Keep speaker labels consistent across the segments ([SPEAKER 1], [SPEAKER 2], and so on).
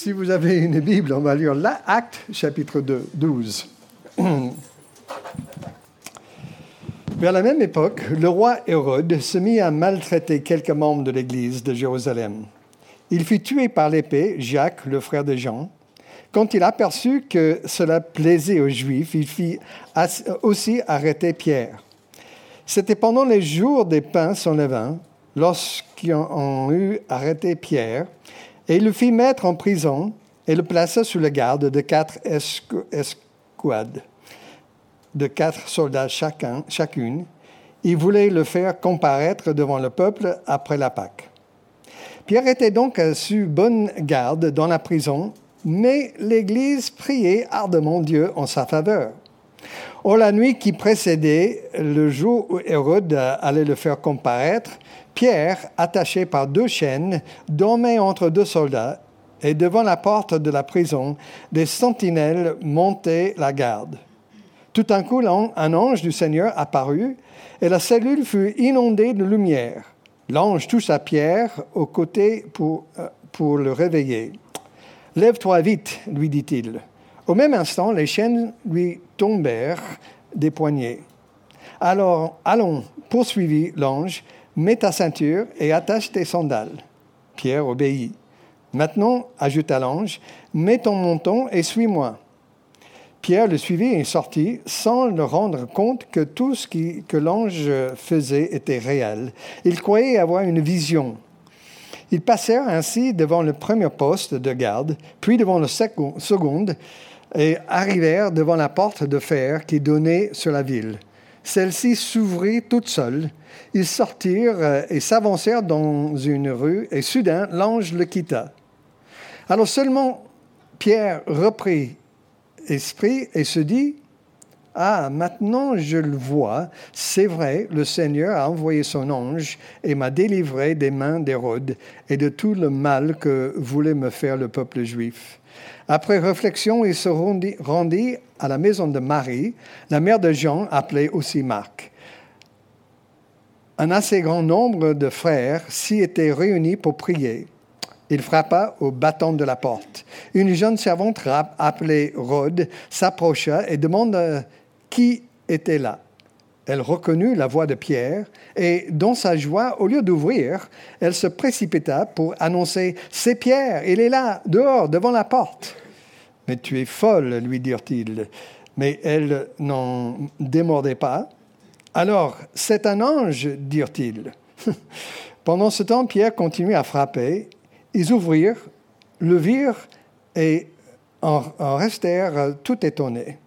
[SPEAKER 1] Si vous avez une Bible, on va lire l'Acte, chapitre 2, 12. Vers la même époque, le roi Hérode se mit à maltraiter quelques membres de l'Église de Jérusalem. Il fut tué par l'épée, Jacques, le frère de Jean. Quand il aperçut que cela plaisait aux Juifs, il fit aussi arrêter Pierre. C'était pendant les jours des pains sans levain, lorsqu'ils ont eu arrêté Pierre, et il le fit mettre en prison et le plaça sous le garde de quatre escouades, de quatre soldats chacun, chacune. Il voulait le faire comparaître devant le peuple après la Pâque. Pierre était donc sous bonne garde dans la prison, mais l'Église priait ardemment Dieu en sa faveur. Or, la nuit qui précédait le jour où Hérode allait le faire comparaître, Pierre, attaché par deux chaînes, dormait entre deux soldats, et devant la porte de la prison, des sentinelles montaient la garde. Tout d'un coup, un ange du Seigneur apparut, et la cellule fut inondée de lumière. L'ange toucha Pierre au côté pour, euh, pour le réveiller. Lève-toi vite, lui dit-il. Au même instant, les chaînes lui tombèrent des poignets. Alors, allons, poursuivit l'ange, mets ta ceinture et attache tes sandales. Pierre obéit. Maintenant, ajouta l'ange, mets ton menton et suis-moi. Pierre le suivit et sortit sans le rendre compte que tout ce que l'ange faisait était réel. Il croyait avoir une vision. Ils passèrent ainsi devant le premier poste de garde, puis devant le second, et arrivèrent devant la porte de fer qui donnait sur la ville. Celle-ci s'ouvrit toute seule. Ils sortirent euh, et s'avancèrent dans une rue, et soudain l'ange le quitta. Alors seulement Pierre reprit esprit et se dit, ah, maintenant je le vois, c'est vrai, le Seigneur a envoyé son ange et m'a délivré des mains d'Hérode et de tout le mal que voulait me faire le peuple juif. Après réflexion, il se rendit, à la maison de Marie, la mère de Jean, appelée aussi Marc. Un assez grand nombre de frères s'y étaient réunis pour prier. Il frappa au bâton de la porte. Une jeune servante appelée Rhodes s'approcha et demanda qui était là. Elle reconnut la voix de Pierre et, dans sa joie, au lieu d'ouvrir, elle se précipita pour annoncer C'est Pierre, il est là, dehors, devant la porte. Mais tu es folle, lui dirent-ils. Mais elle n'en démordait pas. Alors, c'est un ange, dirent-ils. Pendant ce temps, Pierre continuait à frapper. Ils ouvrirent, le virent et en restèrent tout étonnés.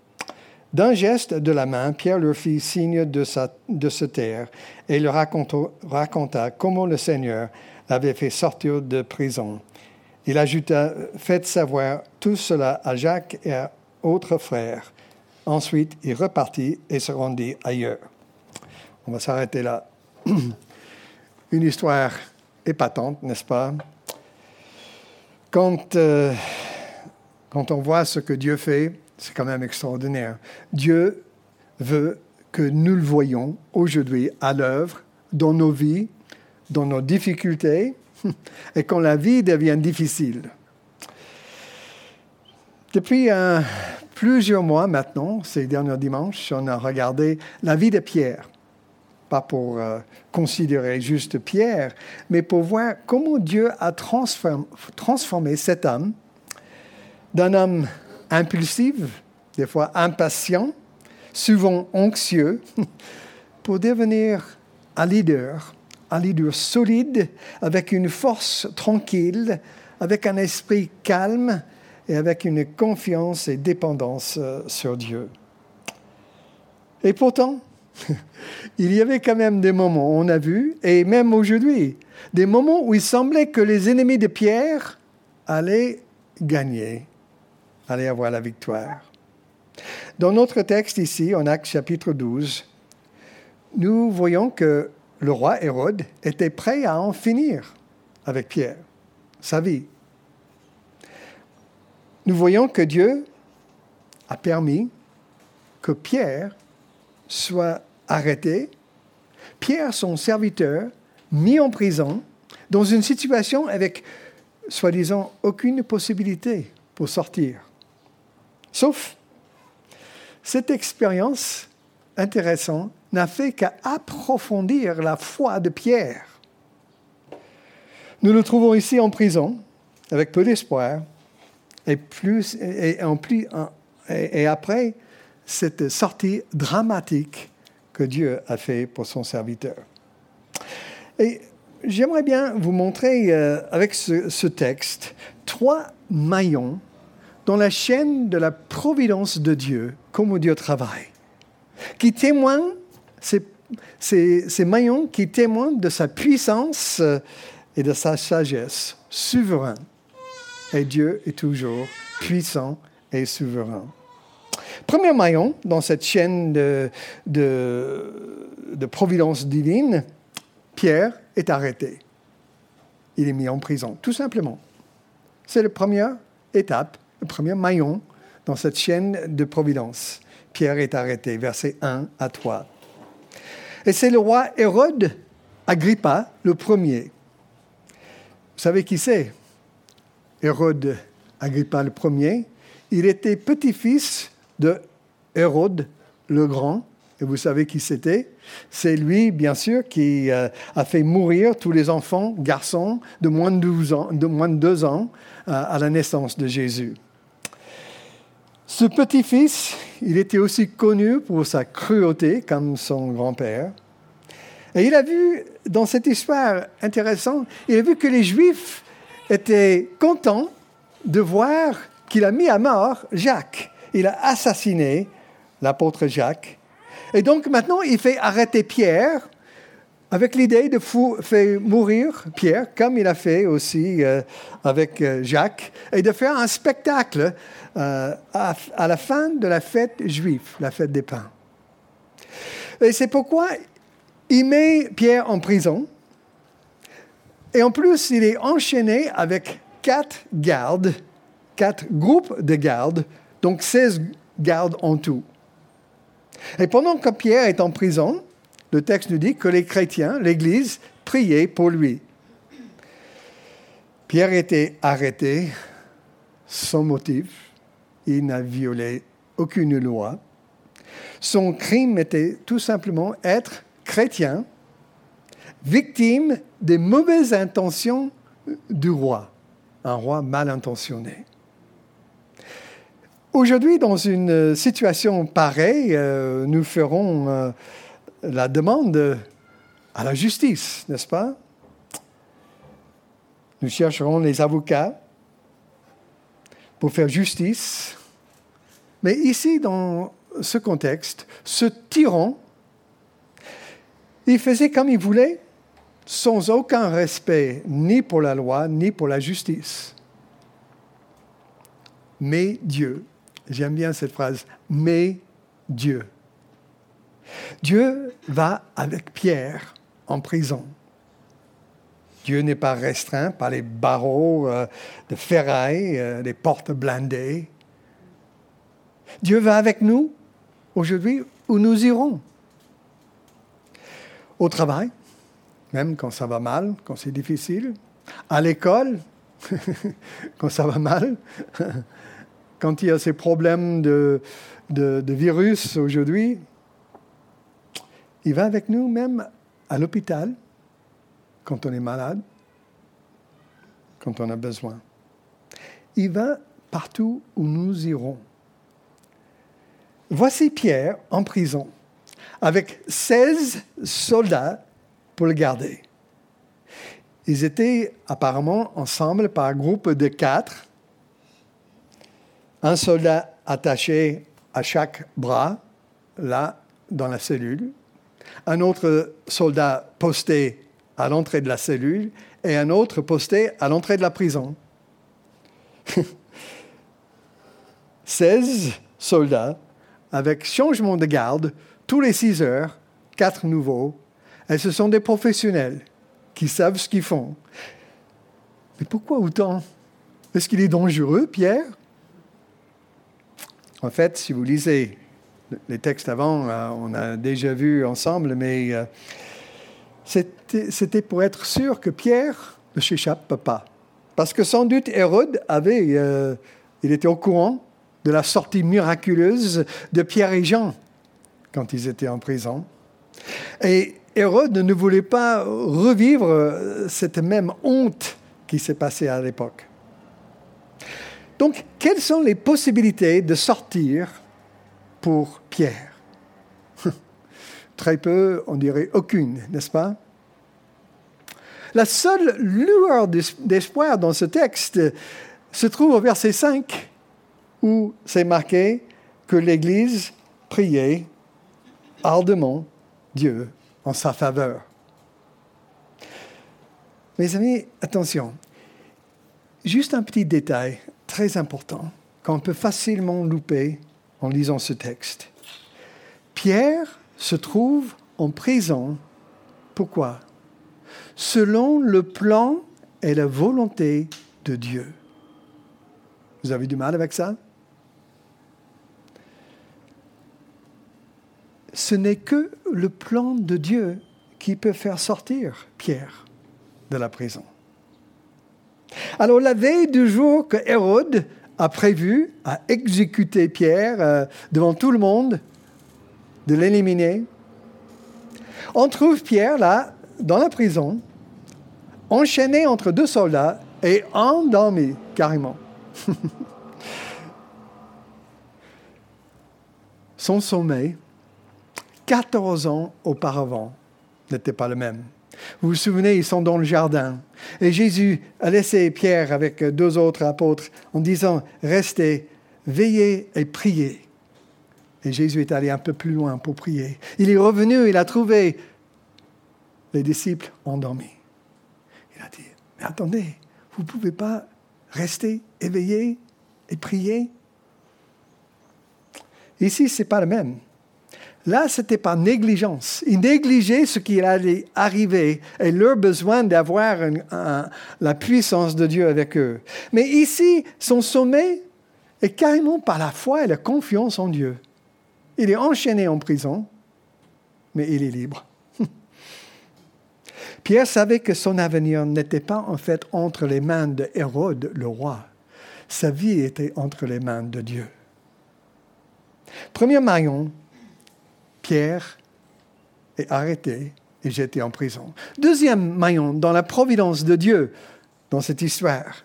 [SPEAKER 1] D'un geste de la main, Pierre leur fit signe de, se taire et leur raconta, comment le Seigneur l'avait fait sortir de prison. Il ajouta, faites savoir tout cela à Jacques et à autres frères. Ensuite, il repartit et se rendit ailleurs. On va s'arrêter là. Une histoire épatante, n'est-ce pas? Quand, euh, quand on voit ce que Dieu fait, c'est quand même extraordinaire. Dieu veut que nous le voyons aujourd'hui à l'œuvre dans nos vies, dans nos difficultés, et quand la vie devient difficile. Depuis euh, plusieurs mois maintenant, ces derniers dimanches, on a regardé la vie de Pierre. Pas pour euh, considérer juste Pierre, mais pour voir comment Dieu a transformé, transformé cet homme d'un homme impulsif, des fois impatient, souvent anxieux, pour devenir un leader, un leader solide, avec une force tranquille, avec un esprit calme et avec une confiance et dépendance euh, sur Dieu. Et pourtant, il y avait quand même des moments, on a vu, et même aujourd'hui, des moments où il semblait que les ennemis de Pierre allaient gagner allez avoir la victoire. Dans notre texte ici, en Actes chapitre 12, nous voyons que le roi Hérode était prêt à en finir avec Pierre, sa vie. Nous voyons que Dieu a permis que Pierre soit arrêté, Pierre, son serviteur, mis en prison, dans une situation avec soi-disant, aucune possibilité pour sortir. Sauf, cette expérience intéressante n'a fait qu'approfondir la foi de Pierre. Nous le trouvons ici en prison, avec peu d'espoir, et, plus, et, plus, et après cette sortie dramatique que Dieu a fait pour son serviteur. Et j'aimerais bien vous montrer euh, avec ce, texte trois maillons dans la chaîne de la providence de Dieu, comment Dieu travaille, qui témoignent, ces, maillons qui témoignent de sa puissance euh, et de sa sagesse souverain. Et Dieu est toujours puissant et souverain. Premier maillon dans cette chaîne de providence divine, Pierre est arrêté. Il est mis en prison, tout simplement. C'est la première étape, le premier maillon dans cette chaîne de providence. Pierre est arrêté, verset 1 à 3. Et c'est le roi Hérode Agrippa le premier. Vous savez qui c'est? Hérode Agrippa le premier. Il était petit-fils de Hérode le Grand. Et vous savez qui c'était? C'est lui, bien sûr, qui euh, a fait mourir tous les enfants, garçons, de moins de, 12 ans, ans euh, à la naissance de Jésus. Ce petit-fils, il était aussi connu pour sa cruauté, comme son grand-père. Et il a vu, dans cette histoire intéressante, il a vu que les Juifs étaient contents de voir qu'il a mis à mort Jacques il a assassiné l'apôtre Jacques. Et donc maintenant, il fait arrêter Pierre avec l'idée de faire mourir Pierre, comme il a fait aussi euh, avec euh, Jacques, et de faire un spectacle euh, à, à, la fin de la fête juive, la fête des pains. Et c'est pourquoi il met Pierre en prison. Et en plus, il est enchaîné avec quatre gardes, quatre groupes de gardes donc 16 gardes en tout. Et pendant que Pierre est en prison, le texte nous dit que les chrétiens, l'Église, priaient pour lui. Pierre était arrêté sans motif. Il n'a violé aucune loi. Son crime était tout simplement être chrétien, victime des mauvaises intentions du roi, un roi mal intentionné. Aujourd'hui, dans une situation pareille, euh, nous ferons euh, la demande à la justice, n'est-ce pas? Nous chercherons les avocats pour faire justice. Mais ici, dans ce contexte, ce tyran, il faisait comme il voulait, sans aucun respect ni pour la loi, ni pour la justice. Mais Dieu J'aime bien cette phrase, mais Dieu. Dieu va avec Pierre en prison. Dieu n'est pas restreint par les barreaux euh, de ferraille, euh, les portes blindées. Dieu va avec nous aujourd'hui où nous irons. Au travail, même quand ça va mal, quand c'est difficile. À l'école, quand ça va mal. quand il y a ces problèmes de, virus aujourd'hui, il va avec nous même à l'hôpital quand on est malade, quand on a besoin. Il va partout où nous irons. Voici Pierre en prison, avec 16 soldats pour le garder. Ils étaient apparemment ensemble par groupe de quatre un soldat attaché à chaque bras, là, dans la cellule, un autre soldat posté à l'entrée de la cellule et un autre posté à l'entrée de la prison. 16 soldats avec changement de garde tous les 6 heures, quatre nouveaux, et ce sont des professionnels qui savent ce qu'ils font. Mais pourquoi autant? Est-ce qu'il est dangereux, Pierre? En fait, si vous lisez les textes avant, euh, on a déjà vu ensemble, mais euh, c'était pour être sûr que Pierre ne s'échappe pas. Parce que sans doute Hérode avait, euh, il était au courant de la sortie miraculeuse de Pierre et Jean quand ils étaient en prison. Et Hérode ne voulait pas revivre euh, cette même honte qui s'est passée à l'époque. Donc, quelles sont les possibilités de sortir pour Pierre? Très peu, on dirait aucune, n'est-ce pas? La seule lueur d'espoir dans ce texte se trouve au verset 5, où c'est marqué que l'Église priait ardemment Dieu en sa faveur. Mes amis, attention, juste un petit détail très important qu'on peut facilement louper en lisant ce texte. Pierre se trouve en prison. Pourquoi? Selon le plan et la volonté de Dieu. Vous avez du mal avec ça? Ce n'est que le plan de Dieu qui peut faire sortir Pierre de la prison. Alors la veille du jour que Hérode a prévu à exécuter Pierre euh, devant tout le monde, de l'éliminer, on trouve Pierre là, dans la prison, enchaîné entre deux soldats et endormi carrément. Son sommeil 14 ans auparavant n'était pas le même. Vous vous souvenez, ils sont dans le jardin. Et Jésus a laissé Pierre avec deux autres apôtres en disant, restez, veillez et priez. Et Jésus est allé un peu plus loin pour prier. Il est revenu, il a trouvé les disciples endormis. Il a dit, mais attendez, vous ne pouvez pas rester éveillé et prier? Ici, ce n'est pas le même. Là, ce n'était pas négligence. Ils négligeaient ce qui allait arriver et leur besoin d'avoir la puissance de Dieu avec eux. Mais ici, son sommet est carrément par la foi et la confiance en Dieu. Il est enchaîné en prison, mais il est libre. Pierre savait que son avenir n'était pas en fait entre les mains de Hérode, le roi. Sa vie était entre les mains de Dieu. Premier maillon Pierre est arrêté et jeté en prison. Deuxième maillon dans la providence de Dieu dans cette histoire.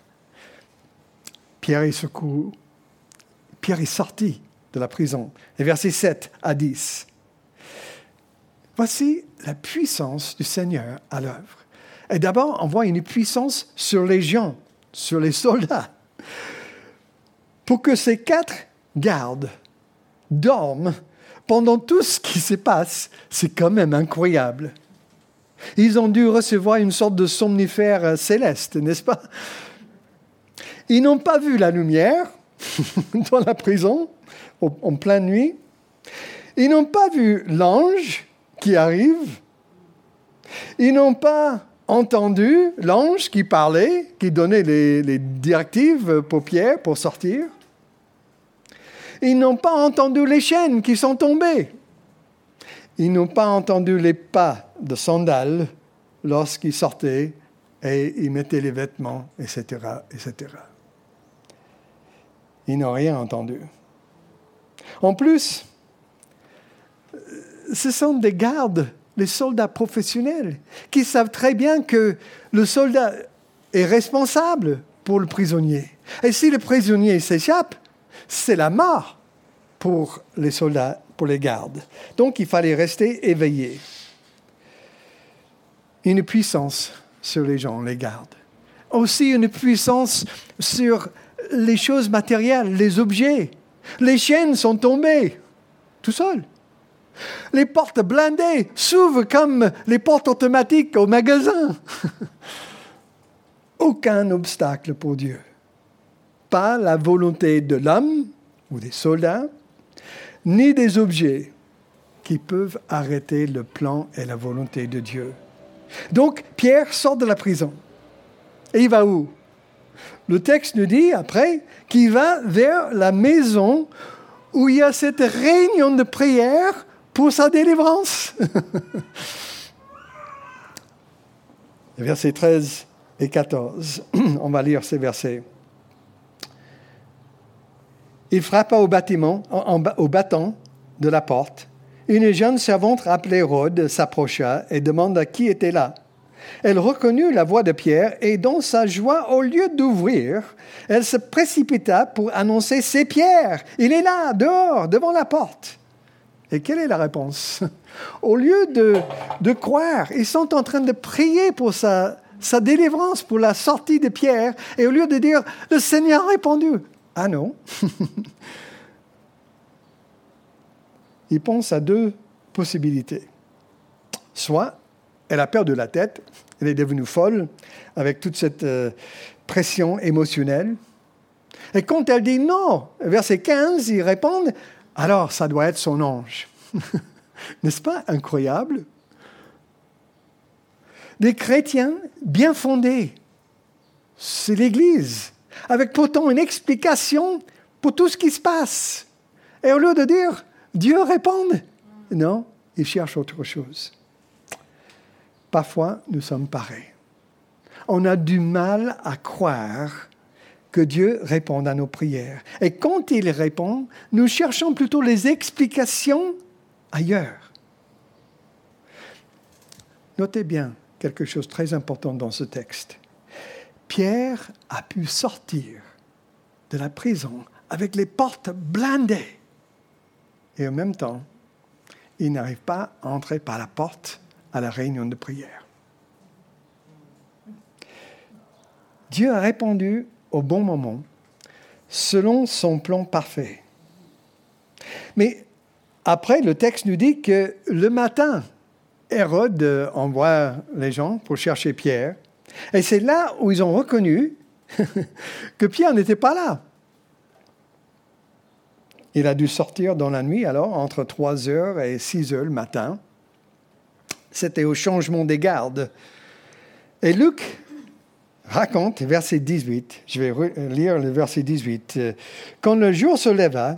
[SPEAKER 1] Pierre est secouru. Pierre est sorti de la prison. Et versets 7 à 10. Voici la puissance du Seigneur à l'œuvre. Et d'abord, on voit une puissance sur les gens, sur les soldats. Pour que ces quatre gardes dorment pendant tout ce qui se passe, c'est quand même incroyable. Ils ont dû recevoir une sorte de somnifère céleste, n'est-ce pas? Ils n'ont pas vu la lumière dans la prison en pleine nuit. Ils n'ont pas vu l'ange qui arrive. Ils n'ont pas entendu l'ange qui parlait, qui donnait les, les directives pour Pierre pour sortir. Ils n'ont pas entendu les chaînes qui sont tombées. Ils n'ont pas entendu les pas de sandales lorsqu'ils sortaient et ils mettaient les vêtements, etc., etc. Ils n'ont rien entendu. En plus, ce sont des gardes, les soldats professionnels, qui savent très bien que le soldat est responsable pour le prisonnier. Et si le prisonnier s'échappe, c'est la mort pour les soldats, pour les gardes. Donc il fallait rester éveillé. Une puissance sur les gens, les gardes. Aussi une puissance sur les choses matérielles, les objets. Les chaînes sont tombées, tout seul. Les portes blindées s'ouvrent comme les portes automatiques au magasin. Aucun obstacle pour Dieu. Pas la volonté de l'homme, ou des soldats, ni des objets qui peuvent arrêter le plan et la volonté de Dieu. Donc Pierre sort de la prison. Et il va où? Le texte nous dit après qu'il va vers la maison où il y a cette réunion de prière pour sa délivrance. Verset 13 et 14. On va lire ces versets. Il frappa au bâtiment, au bâton de la porte. Une jeune servante appelée Rhodes s'approcha et demanda qui était là. Elle reconnut la voix de Pierre et dans sa joie, au lieu d'ouvrir, elle se précipita pour annoncer C'est Pierre, il est là, dehors, devant la porte. Et quelle est la réponse? Au lieu de, de croire, ils sont en train de prier pour sa, sa délivrance, pour la sortie de Pierre, et au lieu de dire Le Seigneur a répondu, ah non Il pense à deux possibilités. Soit elle a perdu la tête, elle est devenue folle avec toute cette euh, pression émotionnelle. Et quand elle dit non, verset 15, ils répondent, alors ça doit être son ange. N'est-ce pas incroyable? Des chrétiens bien fondés, c'est l'Église, avec pourtant une explication pour tout ce qui se passe. Et au lieu de dire Dieu répond, non, ils cherchent autre chose. Parfois, nous sommes pareils. On a du mal à croire que Dieu réponde à nos prières. Et quand il répond, nous cherchons plutôt les explications ailleurs. Notez bien quelque chose de très important dans ce texte. Pierre a pu sortir de la prison avec les portes blindées. Et en même temps, il n'arrive pas à entrer par la porte à la réunion de prière. Dieu a répondu au bon moment, selon son plan parfait. Mais après, le texte nous dit que le matin, Hérode envoie les gens pour chercher Pierre. Et c'est là où ils ont reconnu que Pierre n'était pas là. Il a dû sortir dans la nuit, alors, entre 3 heures et 6 heures le matin. C'était au changement des gardes. Et Luc raconte, verset 18, je vais lire le verset 18. Quand le jour se leva,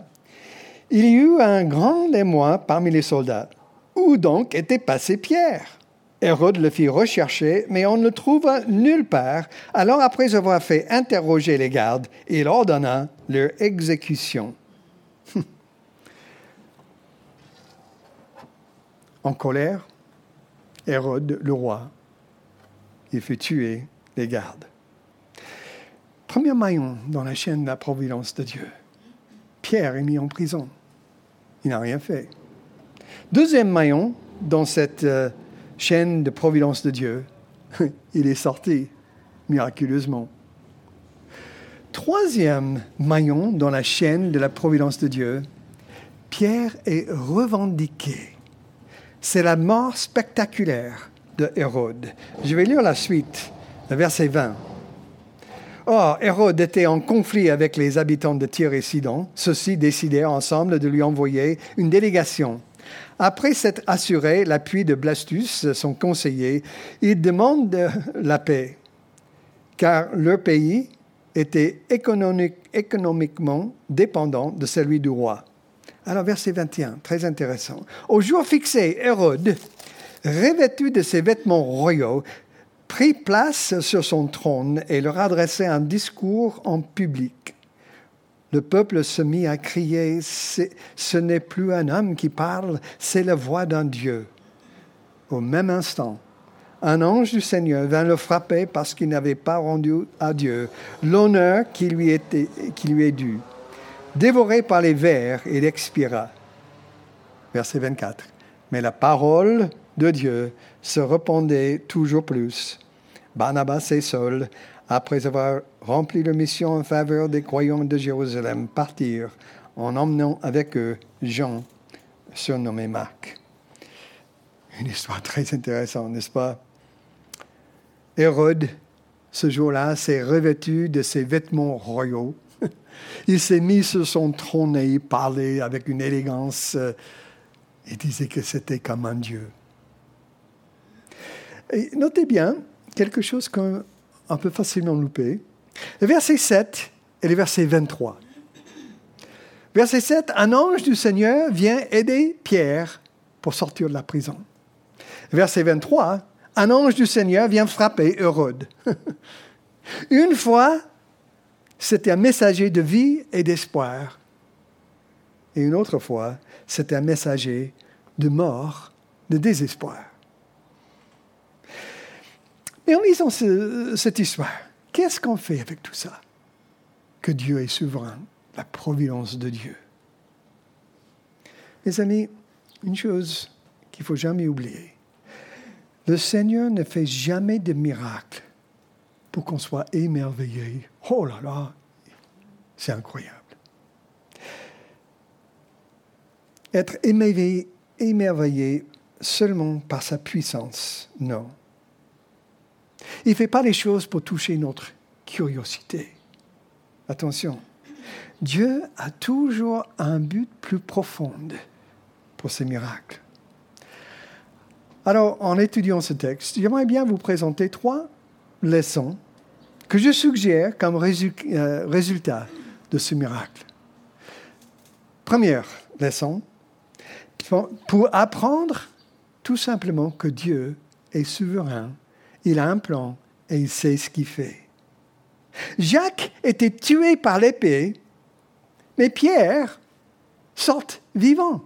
[SPEAKER 1] il y eut un grand émoi parmi les soldats. Où donc était passé Pierre? Hérode le fit rechercher, mais on ne le trouva nulle part. Alors, après avoir fait interroger les gardes, il ordonna leur exécution. en colère, Hérode, le roi, il fut tuer les gardes. Premier maillon dans la chaîne de la providence de Dieu. Pierre est mis en prison. Il n'a rien fait. Deuxième maillon dans cette euh, chaîne de providence de Dieu, il est sorti miraculeusement. Troisième maillon dans la chaîne de la providence de Dieu, Pierre est revendiqué. C'est la mort spectaculaire de Hérode. Je vais lire la suite, le verset 20. Or, Hérode était en conflit avec les habitants de Tyr et Sidon. Ceux-ci décidèrent ensemble de lui envoyer une délégation après s'être assuré l'appui de Blastus, son conseiller, ils demandent la paix, car leur pays était économiquement dépendant de celui du roi. Alors, verset 21, très intéressant. Au jour fixé, Hérode, revêtu de ses vêtements royaux, prit place sur son trône et leur adressait un discours en public le peuple se mit à crier, ce n'est plus un homme qui parle, c'est la voix d'un Dieu. Au même instant, un ange du Seigneur vint le frapper parce qu'il n'avait pas rendu à Dieu l'honneur qui lui, est dû. Dévoré par les vers, il expira. Verset 24. Mais la parole de Dieu se répandait toujours plus. Barnabas et Saul après avoir rempli leur mission en faveur des croyants de Jérusalem, partirent en emmenant avec eux Jean, surnommé Marc. Une histoire très intéressante, n'est-ce pas? Hérode, ce jour-là, s'est revêtu de ses vêtements royaux. Il s'est mis sur son trône et il parlait avec une élégance. Euh, il disait que c'était comme un Dieu. Notez bien quelque chose qu'on un peu facilement loupé. Le verset 7 et le verset 23. Verset 7, un ange du Seigneur vient aider Pierre pour sortir de la prison. Verset 23, un ange du Seigneur vient frapper Hérode. Une fois, c'était un messager de vie et d'espoir. Et une autre fois, c'était un messager de mort, de désespoir. Et en lisant cette histoire, qu'est-ce qu'on fait avec tout ça? Que Dieu est souverain, la providence de Dieu. Mes amis, une chose qu'il ne faut jamais oublier, le Seigneur ne fait jamais de miracle pour qu'on soit émerveillé. Oh là là, c'est incroyable. Être émerveillé, émerveillé seulement par sa puissance, non. Il ne fait pas les choses pour toucher notre curiosité. Attention, Dieu a toujours un but plus profond pour ses miracles. Alors, en étudiant ce texte, j'aimerais bien vous présenter trois leçons que je suggère comme euh, résultat de ce miracle. Première leçon, pour apprendre tout simplement que Dieu est souverain, il a un plan et il sait ce qu'il fait. Jacques était tué par l'épée, mais Pierre sort vivant.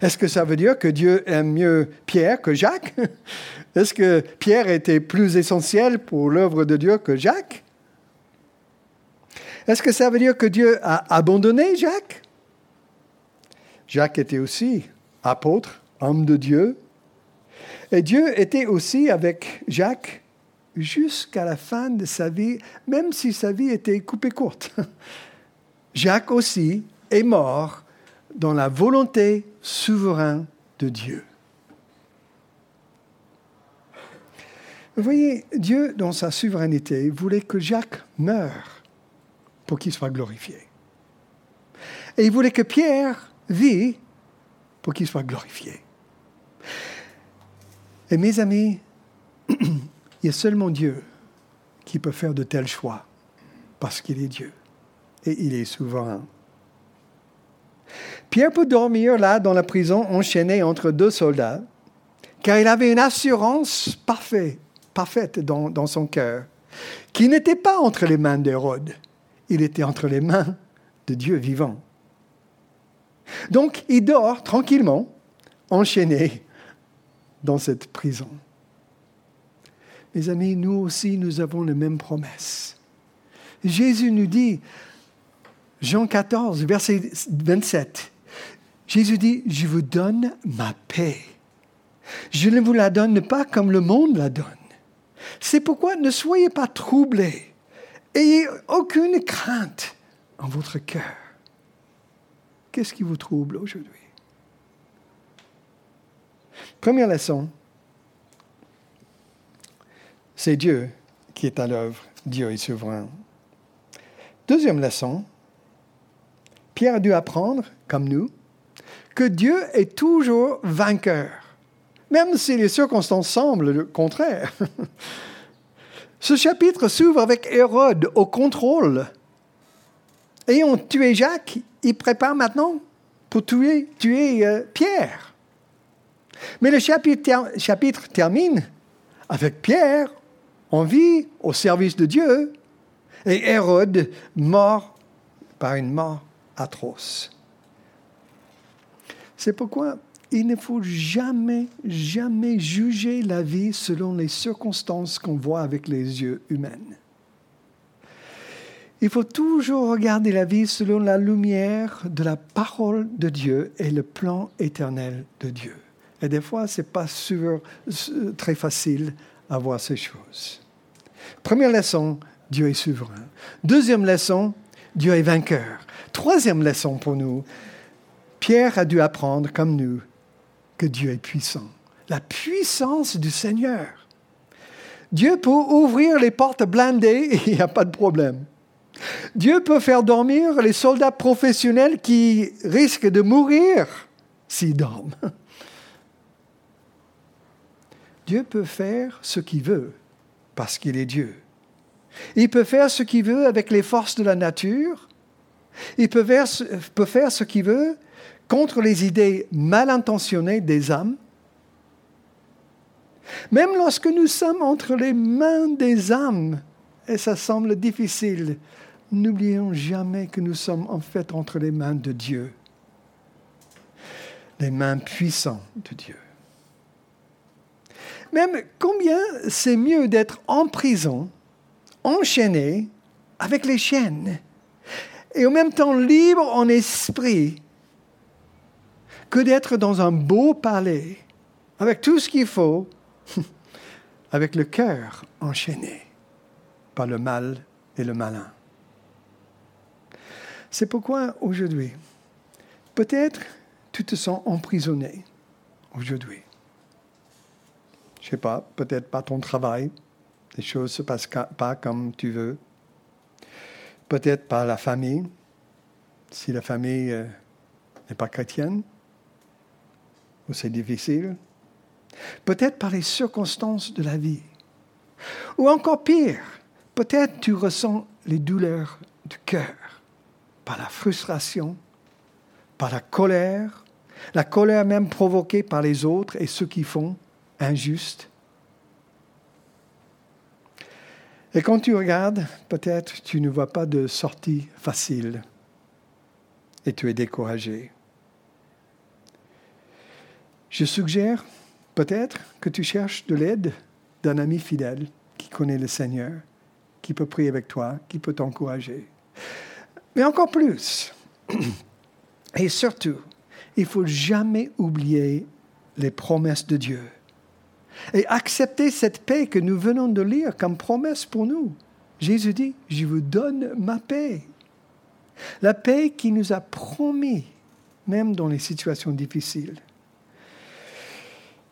[SPEAKER 1] Est-ce que ça veut dire que Dieu aime mieux Pierre que Jacques? Est-ce que Pierre était plus essentiel pour l'œuvre de Dieu que Jacques? Est-ce que ça veut dire que Dieu a abandonné Jacques? Jacques était aussi apôtre, homme de Dieu. Et Dieu était aussi avec Jacques jusqu'à la fin de sa vie, même si sa vie était coupée courte. Jacques aussi est mort dans la volonté souveraine de Dieu. Vous voyez, Dieu, dans sa souveraineté, voulait que Jacques meure pour qu'il soit glorifié. Et il voulait que Pierre vive pour qu'il soit glorifié. Et mes amis, il y a seulement Dieu qui peut faire de tels choix, parce qu'il est Dieu et il est souverain. Pierre peut dormir là dans la prison enchaîné entre deux soldats, car il avait une assurance parfaite, parfaite dans, dans son cœur, qui n'était pas entre les mains d'Hérode, il était entre les mains de Dieu vivant. Donc il dort tranquillement, enchaîné dans cette prison. Mes amis, nous aussi, nous avons la même promesse. Jésus nous dit, Jean 14, verset 27. Jésus dit, je vous donne ma paix. Je ne vous la donne pas comme le monde la donne. C'est pourquoi ne soyez pas troublés. Ayez aucune crainte en votre cœur. Qu'est-ce qui vous trouble aujourd'hui? Première leçon, c'est Dieu qui est à l'œuvre. Dieu est souverain. Deuxième leçon, Pierre a dû apprendre, comme nous, que Dieu est toujours vainqueur, même si les circonstances semblent le contraire. Ce chapitre s'ouvre avec Hérode au contrôle. Ayant tué Jacques, il prépare maintenant pour tuer, euh, Pierre. Mais le chapitre, termine avec Pierre en vie au service de Dieu et Hérode mort par une mort atroce. C'est pourquoi il ne faut jamais, jamais juger la vie selon les circonstances qu'on voit avec les yeux humains. Il faut toujours regarder la vie selon la lumière de la parole de Dieu et le plan éternel de Dieu. Et des fois, ce n'est pas très facile à voir ces choses. Première leçon, Dieu est souverain. Deuxième leçon, Dieu est vainqueur. Troisième leçon pour nous, Pierre a dû apprendre, comme nous, que Dieu est puissant. La puissance du Seigneur. Dieu peut ouvrir les portes blindées il n'y a pas de problème. Dieu peut faire dormir les soldats professionnels qui risquent de mourir s'ils dorment. Dieu peut faire ce qu'il veut parce qu'il est Dieu. Il peut faire ce qu'il veut avec les forces de la nature il peut faire, ce qu'il veut contre les idées mal intentionnées des âmes. Même lorsque nous sommes entre les mains des âmes, et ça semble difficile, n'oublions jamais que nous sommes en fait entre les mains de Dieu, les mains puissantes de Dieu. Même combien c'est mieux d'être en prison, enchaîné avec les chaînes, et en même temps libre en esprit, que d'être dans un beau palais, avec tout ce qu'il faut, avec le cœur enchaîné par le mal et le malin. C'est pourquoi aujourd'hui, peut-être tu te sens emprisonné aujourd'hui. Je sais pas, peut-être pas ton travail, les choses ne se passent pas comme tu veux. Peut-être pas la famille, si la famille euh, n'est pas chrétienne, ou c'est difficile. Peut-être par les circonstances de la vie. Ou encore pire, peut-être tu ressens les douleurs du cœur par la frustration, par la colère, la colère même provoquée par les autres et ceux qui font injuste. Et quand tu regardes, peut-être tu ne vois pas de sortie facile et tu es découragé. Je suggère peut-être que tu cherches de l'aide d'un ami fidèle qui connaît le Seigneur, qui peut prier avec toi, qui peut t'encourager. Mais encore plus, et surtout, il faut jamais oublier les promesses de Dieu et accepter cette paix que nous venons de lire comme promesse pour nous. Jésus dit, je vous donne ma paix. La paix qui nous a promis, même dans les situations difficiles.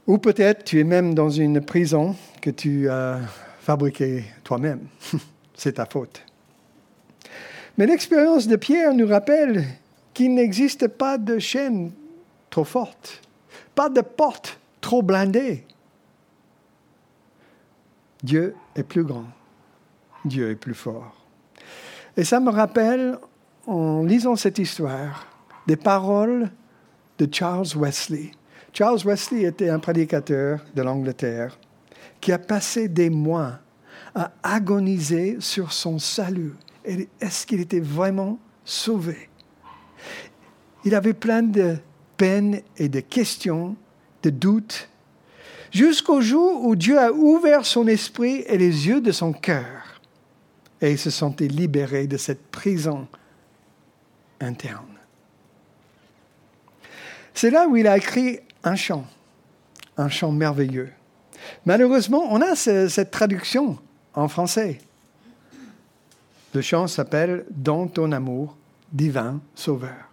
[SPEAKER 1] Ou peut-être tu es même dans une prison que tu as fabriquée toi-même. C'est ta faute. Mais l'expérience de Pierre nous rappelle qu'il n'existe pas de chaîne trop forte, pas de porte trop blindée. Dieu est plus grand, Dieu est plus fort. Et ça me rappelle, en lisant cette histoire, des paroles de Charles Wesley. Charles Wesley était un prédicateur de l'Angleterre qui a passé des mois à agoniser sur son salut est-ce qu'il était vraiment sauvé? Il avait plein de peines et de questions, de doutes, jusqu'au jour où Dieu a ouvert son esprit et les yeux de son cœur, et il se sentait libéré de cette prison interne. C'est là où il a écrit un chant, un chant merveilleux. Malheureusement, on a cette traduction en français. Le chant s'appelle Dans ton amour, divin sauveur.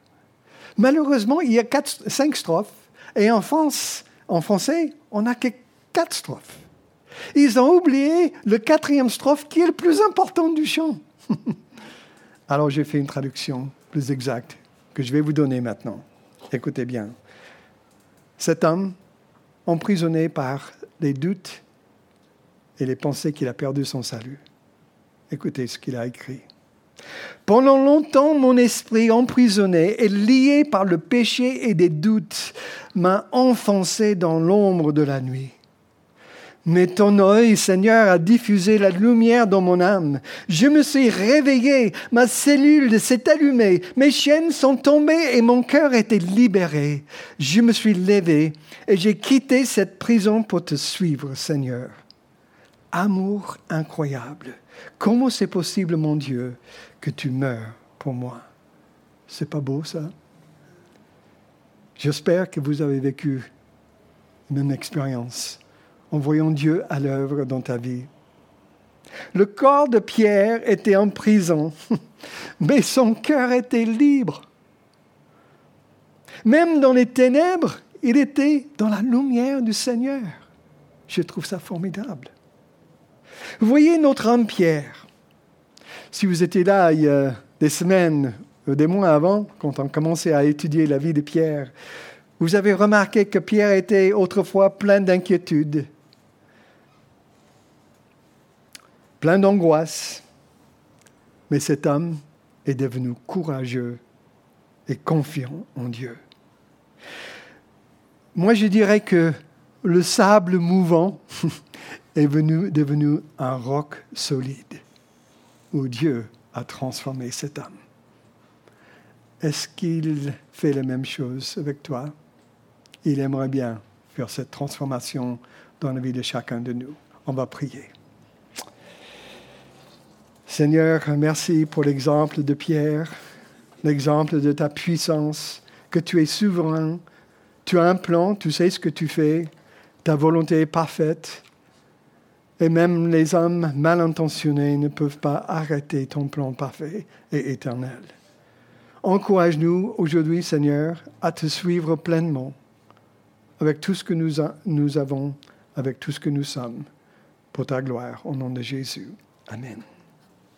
[SPEAKER 1] Malheureusement, il y a cinq strophes, et en France, en français, on n'a que quatre strophes. Ils ont oublié le quatrième strophe qui est le plus important du chant. Alors j'ai fait une traduction plus exacte que je vais vous donner maintenant. Écoutez bien. Cet homme, emprisonné par les doutes et les pensées qu'il a perdu son salut, Écoutez ce qu'il a écrit. Pendant longtemps, mon esprit emprisonné et lié par le péché et des doutes m'a enfoncé dans l'ombre de la nuit. Mais ton œil, Seigneur, a diffusé la lumière dans mon âme. Je me suis réveillé, ma cellule s'est allumée, mes chaînes sont tombées et mon cœur était libéré. Je me suis levé et j'ai quitté cette prison pour te suivre, Seigneur. Amour incroyable Comment c'est possible, mon Dieu, que tu meurs pour moi C'est pas beau ça? J'espère que vous avez vécu une même expérience en voyant Dieu à l'œuvre dans ta vie. Le corps de Pierre était en prison, mais son cœur était libre. Même dans les ténèbres, il était dans la lumière du Seigneur. Je trouve ça formidable. Voyez notre homme Pierre. Si vous étiez là il y a des semaines, des mois avant, quand on commençait à étudier la vie de Pierre, vous avez remarqué que Pierre était autrefois plein d'inquiétude, plein d'angoisse, mais cet homme est devenu courageux et confiant en Dieu. Moi, je dirais que le sable mouvant est venu, devenu un roc solide Dieu a transformé cette âme. Est-ce qu'il fait la même chose avec toi? Il aimerait bien faire cette transformation dans la vie de chacun de nous. On va prier. Seigneur, merci pour l'exemple de Pierre, l'exemple de ta puissance, que tu es souverain, tu as un plan, tu sais ce que tu fais, ta volonté est parfaite, et même les hommes mal intentionnés ne peuvent pas arrêter ton plan parfait et éternel. Encourage-nous aujourd'hui, Seigneur, à te suivre pleinement avec tout ce que nous, nous avons, avec tout ce que nous sommes, pour ta gloire, au nom de Jésus. Amen.